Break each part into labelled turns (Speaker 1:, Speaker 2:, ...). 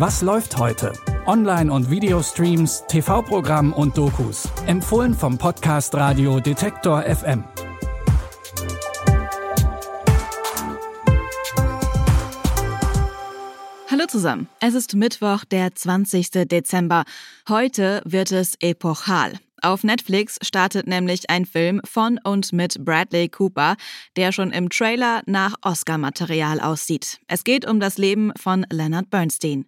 Speaker 1: Was läuft heute? Online- und Videostreams, TV-Programm und Dokus. Empfohlen vom Podcast Radio Detektor FM.
Speaker 2: Hallo zusammen. Es ist Mittwoch, der 20. Dezember. Heute wird es epochal. Auf Netflix startet nämlich ein Film von und mit Bradley Cooper, der schon im Trailer nach Oscar-Material aussieht. Es geht um das Leben von Leonard Bernstein.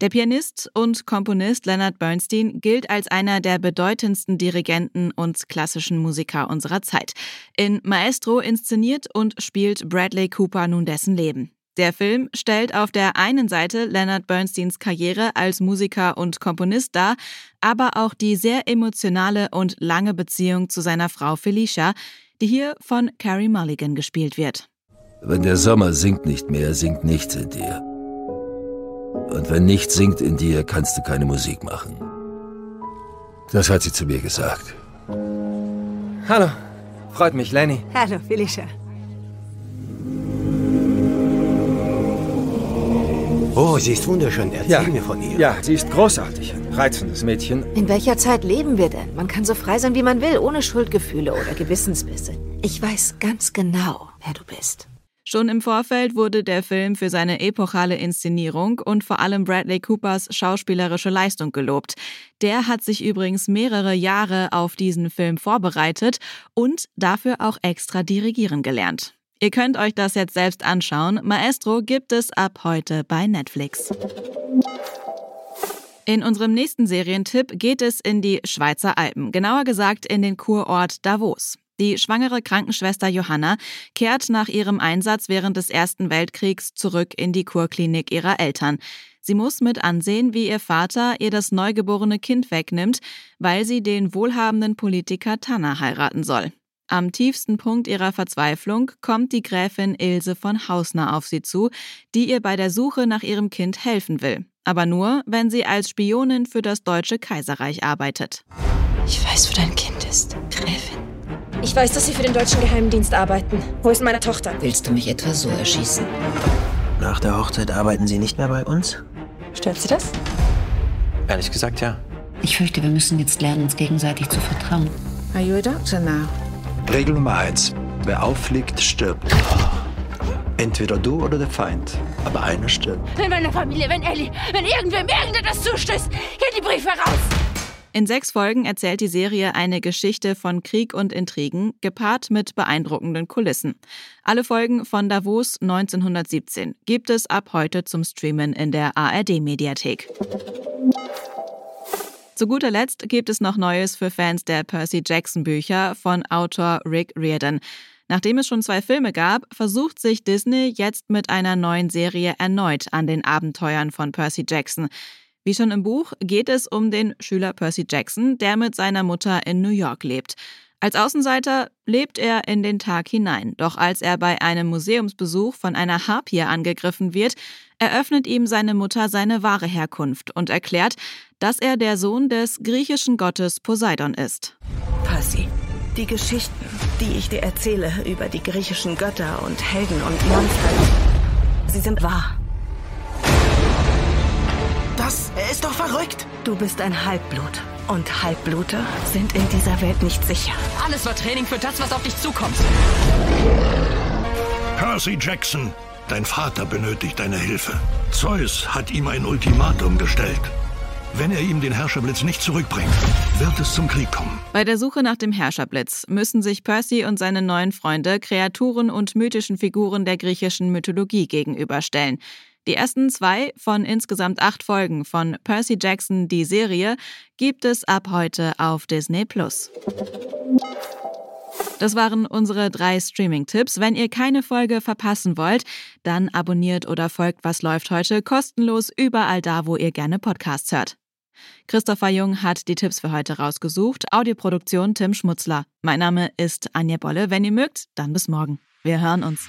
Speaker 2: Der Pianist und Komponist Leonard Bernstein gilt als einer der bedeutendsten Dirigenten und klassischen Musiker unserer Zeit. In Maestro inszeniert und spielt Bradley Cooper nun dessen Leben. Der Film stellt auf der einen Seite Leonard Bernsteins Karriere als Musiker und Komponist dar, aber auch die sehr emotionale und lange Beziehung zu seiner Frau Felicia, die hier von Carrie Mulligan gespielt wird.
Speaker 3: Wenn der Sommer singt nicht mehr, singt nichts in dir. Und wenn nichts singt in dir, kannst du keine Musik machen. Das hat sie zu mir gesagt.
Speaker 4: Hallo, freut mich, Lenny.
Speaker 5: Hallo, Felicia.
Speaker 6: Oh, sie ist wunderschön. Erzähl
Speaker 4: Ja.
Speaker 6: mir von ihr.
Speaker 4: Ja, sie ist großartig. Ein reizendes Mädchen.
Speaker 5: In welcher Zeit leben wir denn? Man kann so frei sein, wie man will, ohne Schuldgefühle oder Gewissensbisse. Ich weiß ganz genau, wer du bist.
Speaker 2: Schon im Vorfeld wurde der Film für seine epochale Inszenierung und vor allem Bradley Coopers schauspielerische Leistung gelobt. Der hat sich übrigens mehrere Jahre auf diesen Film vorbereitet und dafür auch extra dirigieren gelernt. Ihr könnt euch das jetzt selbst anschauen. Maestro gibt es ab heute bei Netflix. In unserem nächsten Serientipp geht es in die Schweizer Alpen, genauer gesagt in den Kurort Davos. Die schwangere Krankenschwester Johanna kehrt nach ihrem Einsatz während des Ersten Weltkriegs zurück in die Kurklinik ihrer Eltern. Sie muss mit ansehen, wie ihr Vater ihr das neugeborene Kind wegnimmt, weil sie den wohlhabenden Politiker Tanner heiraten soll. Am tiefsten Punkt ihrer Verzweiflung kommt die Gräfin Ilse von Hausner auf sie zu, die ihr bei der Suche nach ihrem Kind helfen will. Aber nur, wenn sie als Spionin für das Deutsche Kaiserreich arbeitet.
Speaker 7: Ich weiß, wo dein Kind ist, Gräfin.
Speaker 8: Ich weiß, dass Sie für den deutschen Geheimdienst arbeiten. Wo ist meine Tochter?
Speaker 7: Willst du mich etwa so erschießen?
Speaker 9: Nach der Hochzeit arbeiten Sie nicht mehr bei uns?
Speaker 8: Stört Sie das?
Speaker 4: Ehrlich gesagt, ja.
Speaker 7: Ich fürchte, wir müssen jetzt lernen, uns gegenseitig zu vertrauen.
Speaker 5: Are you a doctor now?
Speaker 9: Regel Nummer eins. Wer auffliegt, stirbt. Entweder du oder der Feind. Aber einer stirbt.
Speaker 8: Wenn meine Familie, wenn Ellie, wenn irgendwem irgendetwas zustößt, geht die Briefe raus!
Speaker 2: In sechs Folgen erzählt die Serie eine Geschichte von Krieg und Intrigen, gepaart mit beeindruckenden Kulissen. Alle Folgen von Davos 1917 gibt es ab heute zum Streamen in der ARD-Mediathek. Zu guter Letzt gibt es noch Neues für Fans der Percy Jackson Bücher von Autor Rick Riordan. Nachdem es schon zwei Filme gab, versucht sich Disney jetzt mit einer neuen Serie erneut an den Abenteuern von Percy Jackson. Wie schon im Buch geht es um den Schüler Percy Jackson, der mit seiner Mutter in New York lebt. Als Außenseiter lebt er in den Tag hinein, doch als er bei einem Museumsbesuch von einer Harpier angegriffen wird, eröffnet ihm seine Mutter seine wahre Herkunft und erklärt, dass er der Sohn des griechischen Gottes Poseidon ist.
Speaker 10: Percy, die Geschichten, die ich dir erzähle über die griechischen Götter und Helden und Monster, sie sind wahr.
Speaker 9: Das ist doch verrückt.
Speaker 10: Du bist ein Halbblut. Und Halbblute sind in dieser Welt nicht sicher.
Speaker 7: Alles war Training für das, was auf dich zukommt.
Speaker 11: Percy Jackson, dein Vater benötigt deine Hilfe. Zeus hat ihm ein Ultimatum gestellt. Wenn er ihm den Herrscherblitz nicht zurückbringt, wird es zum Krieg kommen.
Speaker 2: Bei der Suche nach dem Herrscherblitz müssen sich Percy und seine neuen Freunde Kreaturen und mythischen Figuren der griechischen Mythologie gegenüberstellen. Die ersten zwei von insgesamt acht Folgen von Percy Jackson, die Serie, gibt es ab heute auf Disney Plus. Das waren unsere drei Streaming-Tipps. Wenn ihr keine Folge verpassen wollt, dann abonniert oder folgt Was läuft heute kostenlos überall da, wo ihr gerne Podcasts hört. Christopher Jung hat die Tipps für heute rausgesucht. Audioproduktion Tim Schmutzler. Mein Name ist Anja Bolle. Wenn ihr mögt, dann bis morgen. Wir hören uns.